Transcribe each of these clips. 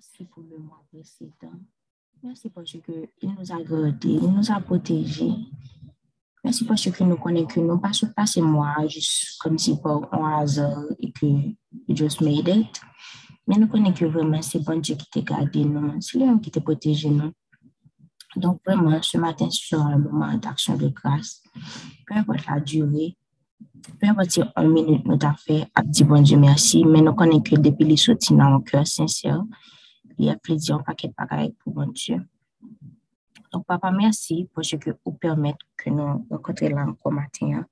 Merci pour le mois précédent. Merci parce qu'il nous a gardés, il nous a protégés. Merci parce que nous connaissons que nous pas passer moi juste comme si par un hasard et que just made it. Mais nous connaissons que vraiment c'est bon Dieu qui t'a gardé nous, c'est lui qui t'a protégé nous. Donc vraiment, ce matin, sur un moment d'action de grâce, peu importe la durée, peu importe si une minute nous a fait, à dire bon Dieu merci, mais nous connaissons que depuis les soutiens dans mon cœur sincère, il y a plaisir un paquet de bagailles pour bon Dieu. Donc, papa, merci pour ce que vous permettez que nous rencontrions là encore matin.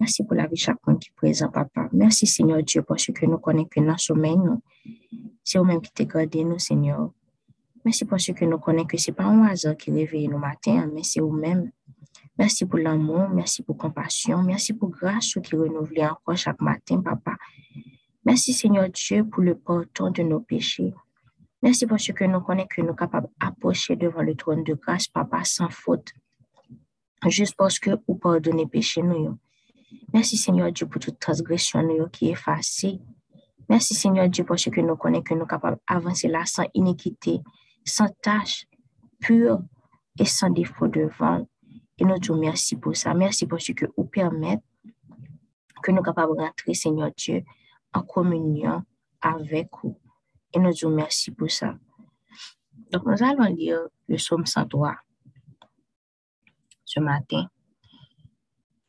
Merci pour la vie chacun qui est présent, papa. Merci, Seigneur Dieu, parce que nous connaissons que notre sommeil, c'est vous-même qui t'es gardé, nous, Seigneur. Merci parce que nous connaissons que ce n'est pas un hasard qui réveille nous matin, mais c'est vous-même. Merci pour l'amour, merci pour compassion, merci pour grâce qui renouvelle encore chaque matin, papa. Merci, Seigneur Dieu, pour le pardon de nos péchés. Merci parce que nous connaissons que nous sommes capables d'approcher devant le trône de grâce, papa, sans faute. Juste parce que vous pardonnez péché nous. Merci Seigneur Dieu pour toute transgression nous qui est effacée. Merci Seigneur Dieu parce que nous connaissons que nous sommes capables d'avancer là sans iniquité, sans tâche, pure et sans défaut devant. Et nous te merci pour ça. Merci parce que vous permettez que nous sommes capables de rentrer, Seigneur Dieu, en communion avec vous. Et nous disons merci pour ça. Donc, nous allons lire le psaume 103 ce matin.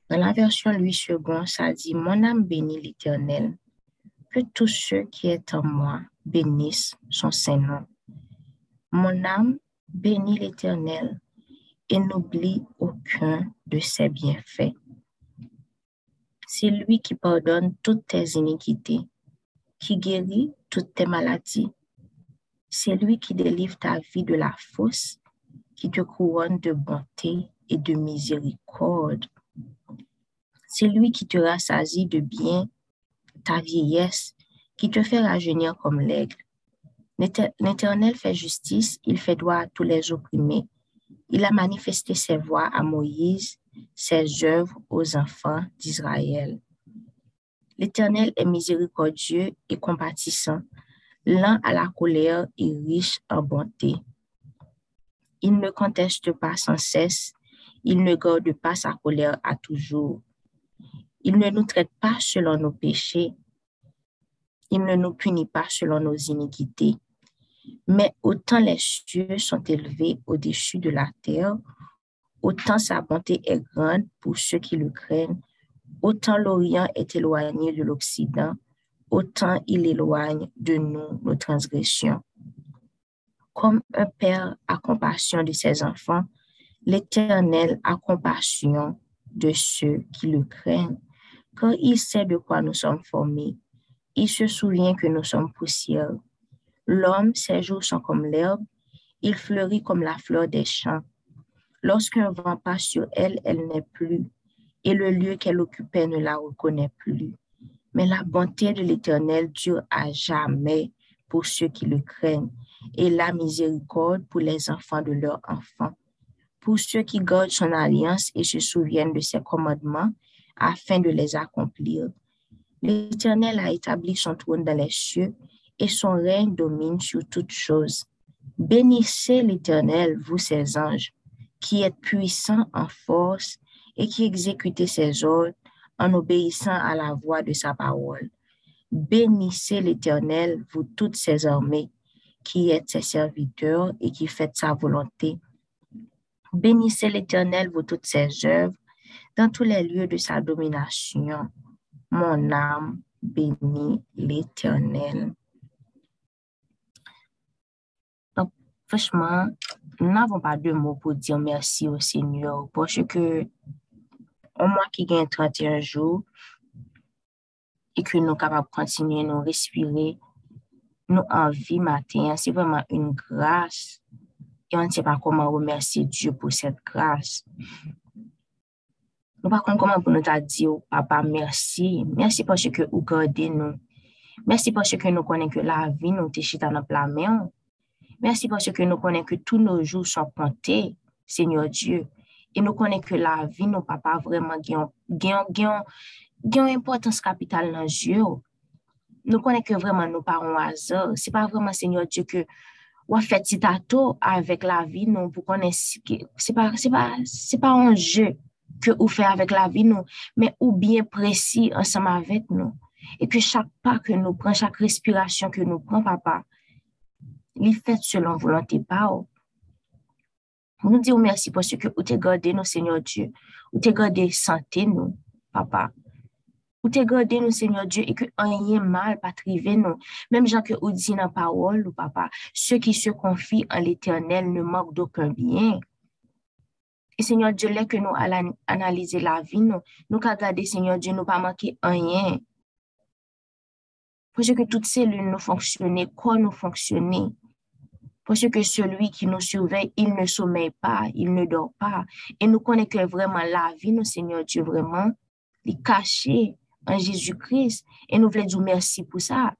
Dans la version 8 secondes, ça dit Mon âme bénit l'Éternel. Que tous ceux qui sont en moi bénissent son Saint-Nom. Mon âme bénit l'Éternel et n'oublie aucun de ses bienfaits. C'est lui qui pardonne toutes tes iniquités, qui guérit toutes tes maladies. C'est lui qui délivre ta vie de la fosse, qui te couronne de bonté et de miséricorde. C'est lui qui te rassasie de bien ta vieillesse, qui te fait rajeunir comme l'aigle. L'Éternel fait justice, il fait droit à tous les opprimés. Il a manifesté ses voies à Moïse, ses œuvres aux enfants d'Israël. L'Éternel est miséricordieux et compatissant, lent à la colère et riche en bonté. Il ne conteste pas sans cesse, il ne garde pas sa colère à toujours. Il ne nous traite pas selon nos péchés, il ne nous punit pas selon nos iniquités. Mais autant les cieux sont élevés au-dessus de la terre, autant sa bonté est grande pour ceux qui le craignent Autant l'Orient est éloigné de l'Occident, autant il éloigne de nous nos transgressions. Comme un père a compassion de ses enfants, l'Éternel a compassion de ceux qui le craignent, car il sait de quoi nous sommes formés. Il se souvient que nous sommes poussière. L'homme, ses jours sont comme l'herbe, il fleurit comme la fleur des champs. Lorsqu'un vent passe sur elle, elle n'est plus, et le lieu qu'elle occupait ne la reconnaît plus. Mais la bonté de l'Éternel dure à jamais pour ceux qui le craignent, et la miséricorde pour les enfants de leurs enfants, pour ceux qui gardent son alliance et se souviennent de ses commandements afin de les accomplir. L'Éternel a établi son trône dans les cieux et son règne domine sur toutes choses. Bénissez l'Éternel, vous ses anges, qui êtes puissants en force et qui exécutait ses ordres en obéissant à la voix de sa parole. Bénissez l'Éternel, vous toutes ses armées, qui êtes ses serviteurs et qui faites sa volonté. Bénissez l'Éternel, vous toutes ses œuvres, dans tous les lieux de sa domination. Mon âme bénit l'Éternel. Donc, franchement, nous n'avons pas de mots pour dire merci au Seigneur parce que un mois qui gagne 31 jours et que nous capables continuer nous respirer, nous en vie matin, c'est vraiment une grâce. Et on ne sait pas comment remercier Dieu pour cette grâce. Nous ne savons pas comment pour nous dire, papa, merci. Merci parce que vous gardez nous. Merci parce que nous connaissons que la vie nous est dans notre main. Merci parce que nous connaissons que tous nos E nou konen ke la vi nou pa pa vreman gen yon importans kapital nan jyo. Nou konen ke vreman nou pa an wazor. Se pa vreman senyor Diyo ke wafet si tato avèk la vi nou pou konen si ke... Se pa, se pa, se pa an jyo ke ou fè avèk la vi nou, men ou bien presi ansam avèk nou. E ke chak pa ke nou pran, chak respirasyon ke nou pran, papa, li fèt selon volante pa ou. Nous disons merci parce que vous t'es gardé nous Seigneur Dieu vous t'es gardé santé nous papa ou te gade nou, Seigneur Dieu, et que rien mal pas trivé nous. Même gens que ou dit dans parole, ou papa, ceux qui se confient en l'éternel ne manquent d'aucun bien. Et Seigneur Dieu, là que nous allons analyser la vie, nous, nous Seigneur Dieu, nous pas manquer rien. Parce que toutes cellules nous fonctionnent, quoi nous fonctionner. Parce que celui qui nous surveille, il ne sommeille pas, il ne dort pas. Et nous connaissons que vraiment la vie, nous, Seigneur Dieu, vraiment, est cachée en Jésus-Christ. Et nous voulons dire merci pour ça.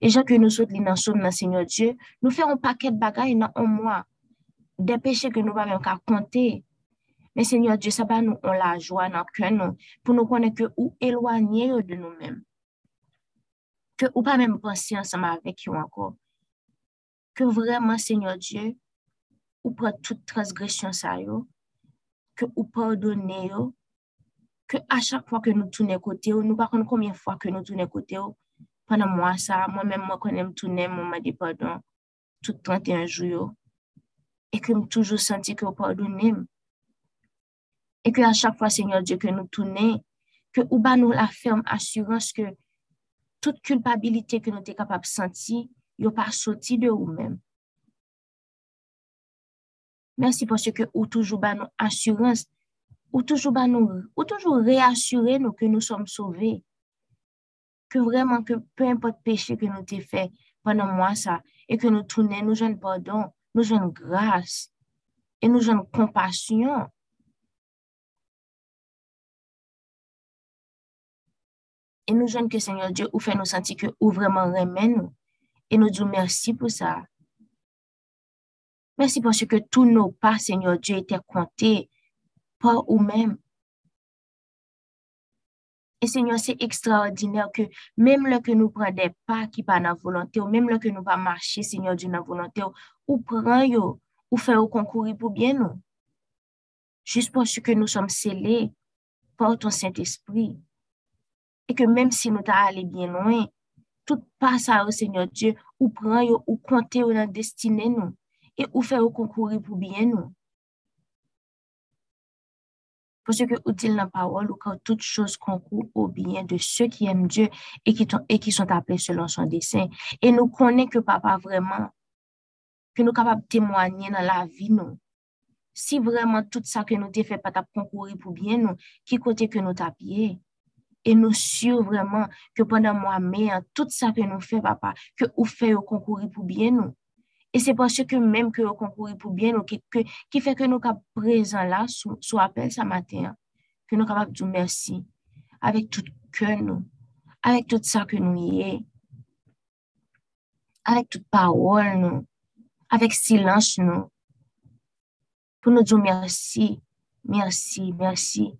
Et gens que nous sommes dans le Seigneur Dieu, nous faisons un paquet de bagailles dans un mois. Des péchés que nous même pas compter. Mais Seigneur Dieu, ça va nous on la joie dans le cœur pour nous connaître que ou éloigner de nous-mêmes. Que ou pas même penser ensemble avec nous encore. ke vreman, Seigneur Diyo, ou pran tout transgresyon sa yo, ke ou pardonne yo, ke a chak fwa ke nou toune kote yo, nou pa kon konmyen fwa ke nou toune kote yo, panan mwa sa, mwen men mwen konen m toune, mwen mwen di pardon, tout 31 jou yo, e ke m toujou senti ke ou pardonne m, e ke a chak fwa, Seigneur Diyo, ke nou toune, ke ou ba nou la ferme asurans ke tout kulpabilite ke nou te kapap senti, n'est pas sorti de vous-même. Merci parce que ou toujours ba nous assurance ou toujours, bah, nous, ou toujours réassurer nous que nous sommes sauvés. Que vraiment, que peu importe péché que nous avons fait pendant moi ça, et que nous tournons, nous jeunes pardon, nous jeunes grâce, et nous jeunes compassion. Et nous jeunes que Seigneur Dieu, ou fait nous sentir que ou vraiment remet nous. Et nous disons merci pour ça. Merci parce que tous nos pas, Seigneur Dieu, étaient comptés par vous-même. Et Seigneur, c'est extraordinaire que même là que nous prenons des pas qui pas dans volonté, ou même là que nous pas marcher, Seigneur Dieu, dans volonté, ou prend yo, ou au concourir pour bien nous. Juste parce que nous sommes scellés par ton Saint-Esprit. Et que même si nous t'allons bien loin, tout passe au Seigneur Dieu, ou prend yo, ou compter dans la destinée nous, et ou fait au concourir pour bien nous. Parce que utile la parole ou quand toutes choses concourent au bien de ceux qui aiment Dieu et qui, et qui sont appelés selon son dessein. Et nous connaissons que papa vraiment, que nous sommes capables de témoigner dans la vie, nous. Si vraiment tout ça que nous avons fait pas concourir pour bien nous, qui côté que nous tapions. Et nous sûrs vraiment que pendant moi, mais tout ça que nous fait, papa, que vous faites concourir pour bien nous. Et c'est parce que même que vous concourez pour bien, nous, qui, qui fait que nous sommes présents là, sous, appel ce matin, que nous sommes capables de dire merci, avec tout cœur, nous, avec tout ça que nous y est, avec toute parole, nous, avec silence, nous, pour nous dire merci, merci, merci.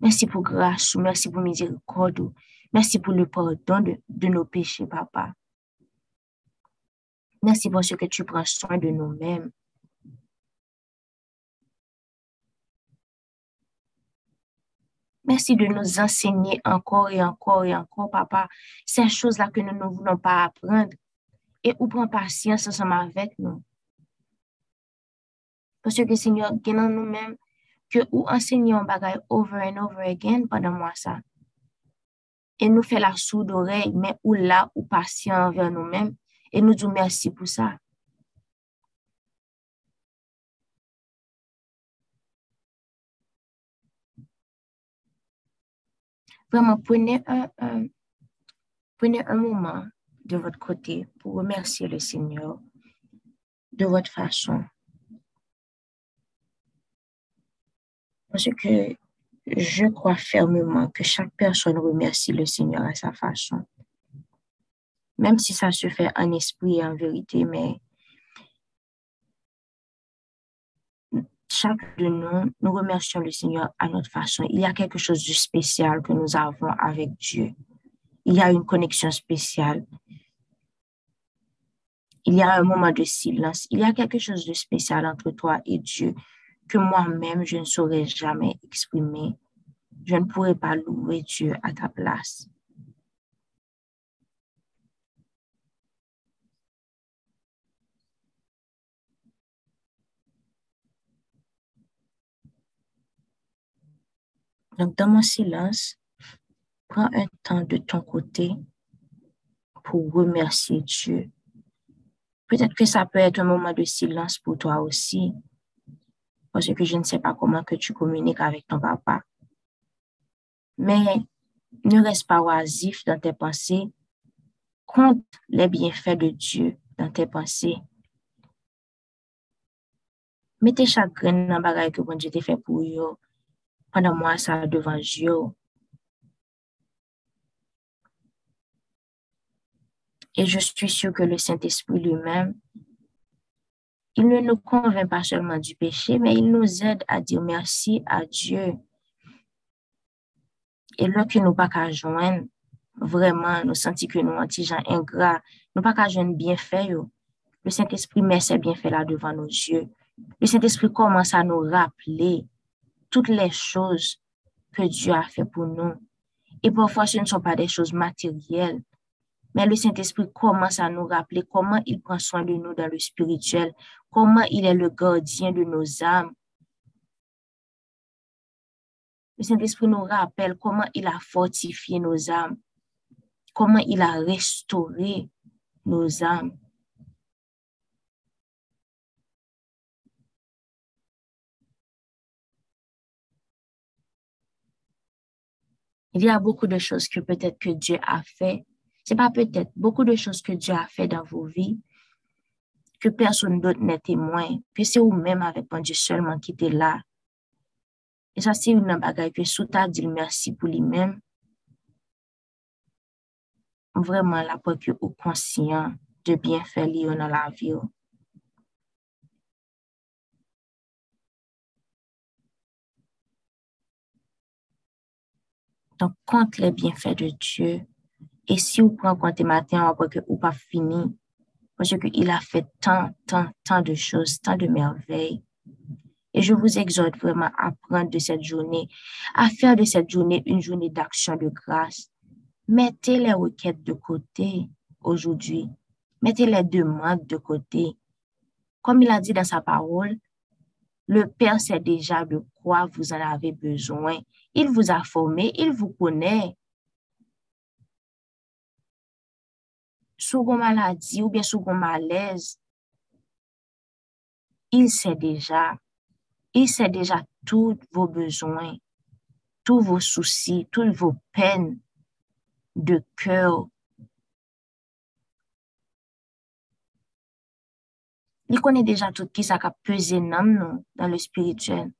Merci pour grâce, merci pour miséricorde, merci pour le pardon de, de nos péchés, papa. Merci pour ce que tu prends soin de nous-mêmes. Merci de nous enseigner encore et encore et encore, papa, ces choses-là que nous ne voulons pas apprendre et ou prendre patience ensemble avec nous. Parce que, Seigneur, nous-mêmes que ou enseignons bagaille over and over again pendant moi ça. Et nous fait la sourde d'oreille, mais ou là, ou patient envers nous-mêmes et nous disons merci pour ça. Vraiment, prenez un, prenez un moment de votre côté pour remercier le Seigneur de votre façon. Parce que je crois fermement que chaque personne remercie le Seigneur à sa façon même si ça se fait en esprit et en vérité, mais chaque de nous, nous remercions le Seigneur à notre façon. Il y a quelque chose de spécial que nous avons avec Dieu. il y a une connexion spéciale. Il y a un moment de silence. Il y a quelque chose de spécial entre toi et Dieu que moi-même, je ne saurais jamais exprimer. Je ne pourrais pas louer Dieu à ta place. Donc, dans mon silence, prends un temps de ton côté pour remercier Dieu. Peut-être que ça peut être un moment de silence pour toi aussi, parce que je ne sais pas comment que tu communiques avec ton papa. Mais ne reste pas oisif dans tes pensées. Compte les bienfaits de Dieu dans tes pensées. Mettez chaque graine dans le bagage que bon Dieu t'a fait pour vous pendant moi ça devant Dieu. Et je suis sûre que le Saint-Esprit lui-même, il ne nous convainc pas seulement du péché, mais il nous aide à dire merci à Dieu. Et là que nous pas qu'à joindre, vraiment, nous sentons que nous sommes gens ingrats, nous pas qu'à joindre bien. Le Saint-Esprit met ses bienfaits là devant nos yeux. Le Saint-Esprit commence à nous rappeler toutes les choses que Dieu a fait pour nous. Et parfois, ce ne sont pas des choses matérielles, mais le Saint-Esprit commence à nous rappeler comment il prend soin de nous dans le spirituel, comment il est le gardien de nos âmes? Le Saint-Esprit nous rappelle comment il a fortifié nos âmes, comment il a restauré nos âmes. Il y a beaucoup de choses que peut-être que Dieu a fait. C'est pas peut-être beaucoup de choses que Dieu a fait dans vos vies que personne d'autre n'est témoin, que c'est vous-même avec mon Dieu seulement qui était là. Et ça, c'est une bagaille que sous ta dit merci pour lui-même. Vraiment, là, pour que vous conscient de bien faire dans la vie. Donc, compte les bienfaits de Dieu. Et si vous prenez compte matin, après que vous pas fini, parce qu'il a fait tant, tant, tant de choses, tant de merveilles. Et je vous exhorte vraiment à prendre de cette journée, à faire de cette journée une journée d'action de grâce. Mettez les requêtes de côté aujourd'hui. Mettez les demandes de côté. Comme il a dit dans sa parole, le Père sait déjà de quoi vous en avez besoin. Il vous a formé, il vous connaît. Sous vos maladies ou bien sous vos malaises, il sait déjà. Il sait déjà tous vos besoins, tous vos soucis, toutes vos peines de cœur. Il connaît déjà tout qui ça a pesé dans le spirituel.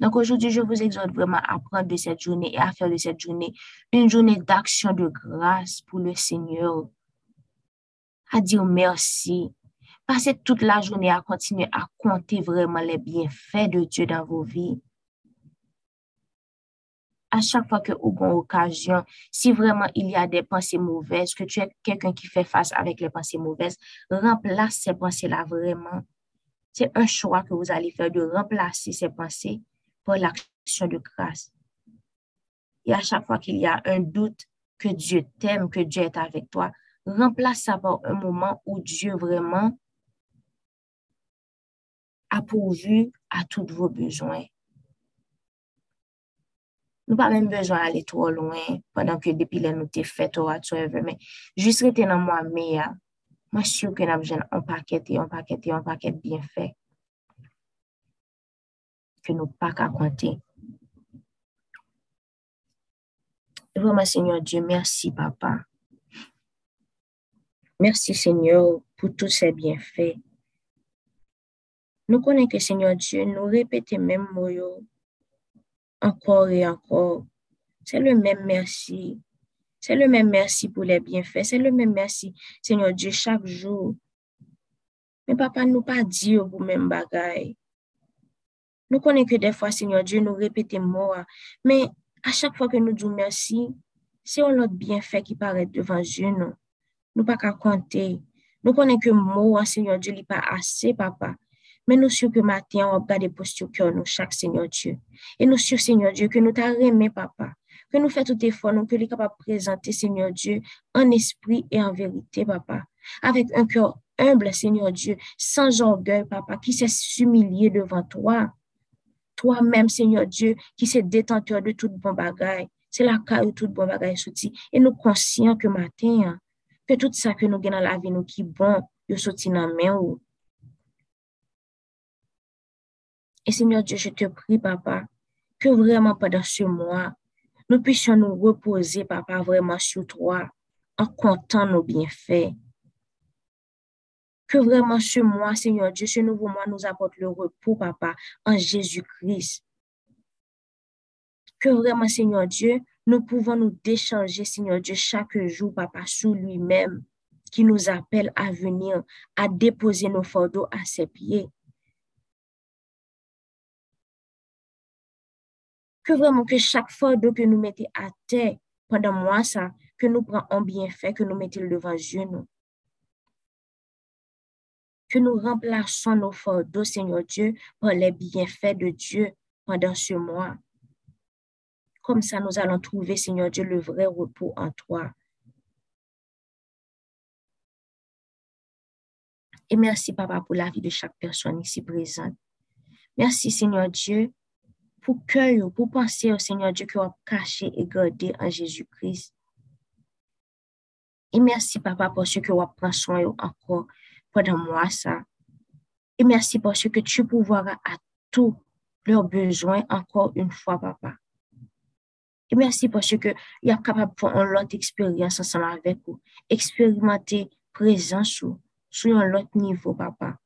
Donc aujourd'hui, je vous exhorte vraiment à prendre de cette journée et à faire de cette journée une journée d'action de grâce pour le Seigneur. À dire merci. Passez toute la journée à continuer à compter vraiment les bienfaits de Dieu dans vos vies. À chaque fois que vous avez occasion, si vraiment il y a des pensées mauvaises, que tu es quelqu'un qui fait face avec les pensées mauvaises, remplace ces pensées-là vraiment. C'est un choix que vous allez faire de remplacer ces pensées pour l'action de grâce. Et à chaque fois qu'il y a un doute que Dieu t'aime, que Dieu est avec toi, remplace ça par un moment où Dieu vraiment a pourvu à tous vos besoins. Nous pas même besoin d'aller trop loin pendant que depuis les nous t'es fait whatsoever, mais juste rester dans moi meilleur. Moi, je suis que nous avons un paquet et un paquet et un paquet bien fait que nous pas qu'à compter. Vraiment, Seigneur Dieu, merci, Papa. Merci, Seigneur, pour tous ces bienfaits. Nous connaissons que, Seigneur Dieu, nous répétons même mots encore et encore. C'est le même merci. C'est le même merci pour les bienfaits. C'est le même merci, Seigneur Dieu, chaque jour. Mais papa, nous pas dire vous même bagaille. Nous connaissons que des fois, Seigneur Dieu, nous répétons moi, mais à chaque fois que nous disons merci, c'est un autre bienfait qui paraît devant Dieu, nous. Nous pas qu'à compter. Nous connaissons que mot, Seigneur Dieu, n'est pas assez, papa. Mais nous sommes que matin, on regarde posture cœur nous, chaque Seigneur Dieu. Et nous sommes, Seigneur Dieu, que nous t'aimons, papa. Que nous faisons tout effort, nous, que nous capables de présenter, Seigneur Dieu, en esprit et en vérité, papa. Avec un cœur humble, Seigneur Dieu, sans orgueil, papa, qui s'est humilié devant toi. Toi-même, Seigneur Dieu, qui s'est détenteur de tout bon bagaille. C'est la caille de tout bon sorti. Et nous conscients que matin, que tout ça que nous gagnons dans la vie, nous qui bon, yo sorti dans la main Et Seigneur Dieu, je te prie, papa, que vraiment pendant ce mois, nous puissions nous reposer, papa, vraiment sur toi, en comptant nos bienfaits. Que vraiment ce mois, Seigneur Dieu, ce nouveau mois nous apporte le repos, papa, en Jésus-Christ. Que vraiment, Seigneur Dieu, nous pouvons nous décharger, Seigneur Dieu, chaque jour, papa, sous lui-même, qui nous appelle à venir, à déposer nos fardeaux à ses pieds. que vraiment que chaque fardeau que nous mettons à terre pendant moi ça, que nous prenons en bienfait, que nous mettons devant Dieu nous. Que nous remplaçons nos fardeaux, Seigneur Dieu, par les bienfaits de Dieu pendant ce mois. Comme ça, nous allons trouver, Seigneur Dieu, le vrai repos en toi. Et merci, Papa, pour la vie de chaque personne ici présente. Merci, Seigneur Dieu, pour cœur, pour penser au Seigneur Dieu qui a caché et gardé en Jésus-Christ. Et merci, Papa, pour ce que vous pris soin encore pendant moi, ça. Et merci pour ce que tu pourvoiras à tous leurs besoins encore une fois, Papa. Merci pour ce que vous êtes capable faire une autre expérience ensemble avec vous. Expérimenter présence sur, un autre niveau, Papa.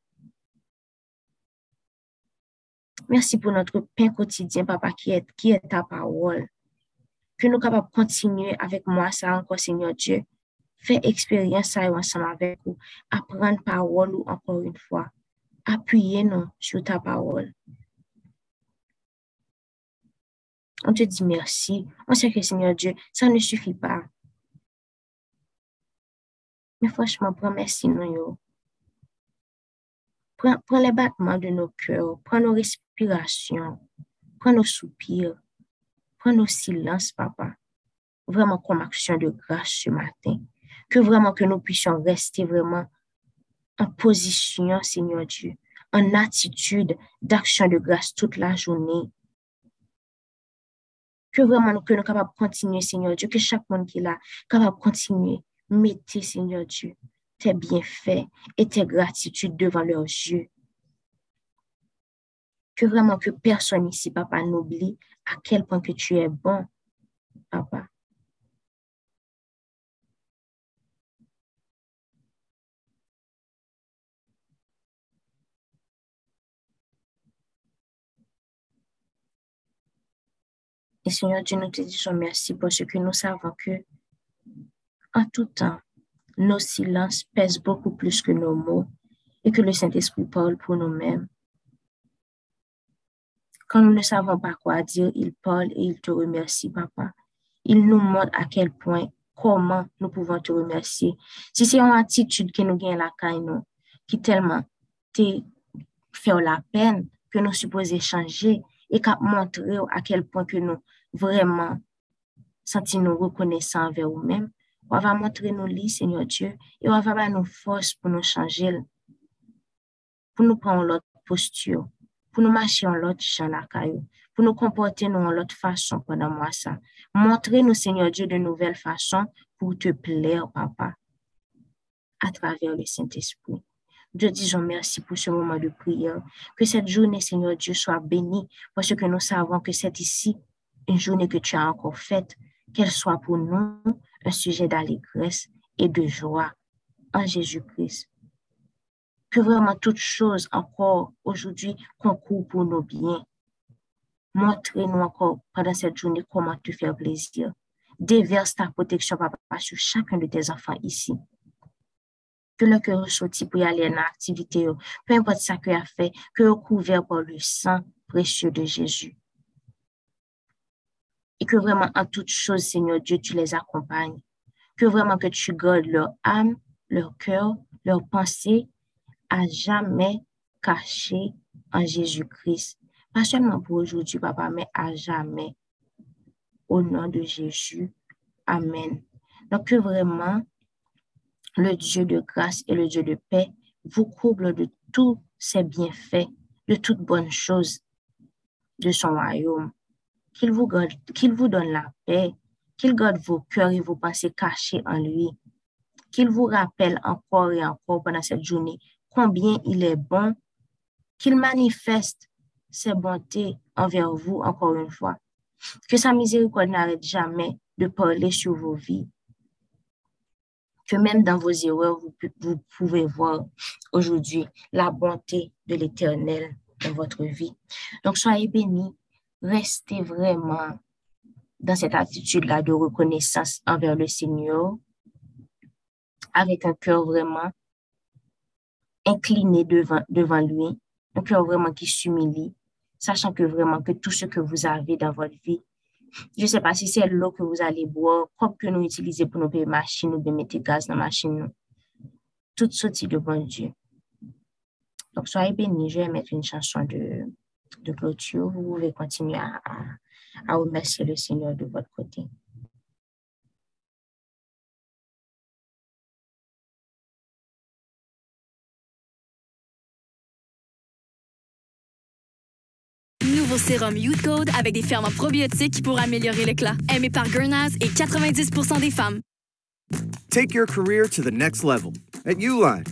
Merci pour notre pain quotidien, papa, qui est, qui est ta parole. Que nous capables continuer avec moi, ça encore, Seigneur Dieu. Fais expérience ça ensemble avec vous. Apprendre parole encore une fois. Appuyez-nous sur ta parole. On te dit merci. On sait que, Seigneur Dieu, ça ne suffit pas. Mais franchement, prends merci, nous. Prends, prends les battements de nos cœurs. Prends nos respirations prends nos soupirs, prends nos silences, papa, vraiment comme action de grâce ce matin. Que vraiment que nous puissions rester vraiment en position, Seigneur Dieu, en attitude d'action de grâce toute la journée. Que vraiment que nous capables de continuer, Seigneur Dieu, que chaque monde qui est là, capable de continuer. Mettez, Seigneur Dieu, tes bienfaits et tes gratitudes devant leurs yeux que vraiment que personne ici, papa, n'oublie à quel point que tu es bon, papa. Seigneur Dieu, nous te disons merci parce que nous savons que en tout temps, nos silences pèsent beaucoup plus que nos mots et que le Saint-Esprit parle pour nous-mêmes. Quand nous ne savons pas quoi dire, il parle et il te remercie, papa. Il nous montre à quel point, comment nous pouvons te remercier. Si c'est une attitude que nous gagnons la caille, qui tellement te fait la peine, que nous supposons changer et qu'à montrer à quel point que nous vraiment sentons nous reconnaissants envers nous-mêmes, on va montrer nos lits, Seigneur Dieu, et on va nous force pour nous changer, pour nous prendre l'autre posture pour nous marcher en l'autre champ pour nous comporter nous en l'autre façon pendant moi ça. Montrez-nous, Seigneur Dieu, de nouvelles façons pour te plaire, Papa, à travers le Saint-Esprit. Nous disons merci pour ce moment de prière. Que cette journée, Seigneur Dieu, soit bénie parce que nous savons que c'est ici une journée que tu as encore faite, qu'elle soit pour nous un sujet d'allégresse et de joie en Jésus-Christ que vraiment toutes choses encore aujourd'hui concourent pour nos biens. Montrez-nous encore pendant cette journée comment te faire plaisir. Déverse ta protection, papa, sur chacun de tes enfants ici. Que le cœur ressorti pour y aller en activité, peu importe ce qu'il a fait, que couvert par le sang précieux de Jésus. Et que vraiment en toutes choses, Seigneur Dieu, tu les accompagnes. Que vraiment que tu gardes leur âme, leur cœur, leur pensée à jamais cachées en Jésus-Christ. Pas seulement pour aujourd'hui, Papa, mais à jamais. Au nom de Jésus. Amen. Donc que vraiment le Dieu de grâce et le Dieu de paix vous comble de tous ses bienfaits, de toutes bonnes choses de son royaume. Qu'il vous, vous donne la paix, qu'il garde vos cœurs et vos pensées cachés en lui, qu'il vous rappelle encore et encore pendant cette journée combien il est bon, qu'il manifeste ses bontés envers vous encore une fois, que sa miséricorde n'arrête jamais de parler sur vos vies, que même dans vos erreurs, vous pouvez voir aujourd'hui la bonté de l'Éternel dans votre vie. Donc, soyez bénis, restez vraiment dans cette attitude-là de reconnaissance envers le Seigneur, avec un cœur vraiment incliné devant, devant lui, un cœur vraiment qui s'humilie, sachant que vraiment que tout ce que vous avez dans votre vie, je ne sais pas si c'est l'eau que vous allez boire, propre que nous utilisons pour nos machines ou de mettre gaz dans la machine, tout sorti de bon Dieu. Donc, soyez bénis. Je vais mettre une chanson de, de clôture. Vous pouvez continuer à, à, à remercier le Seigneur de votre côté. Nouveau sérum Youth Code avec des ferments probiotiques pour améliorer l'éclat. Aimé par Gurnaz et 90% des femmes. Take your career to the next level at Uline.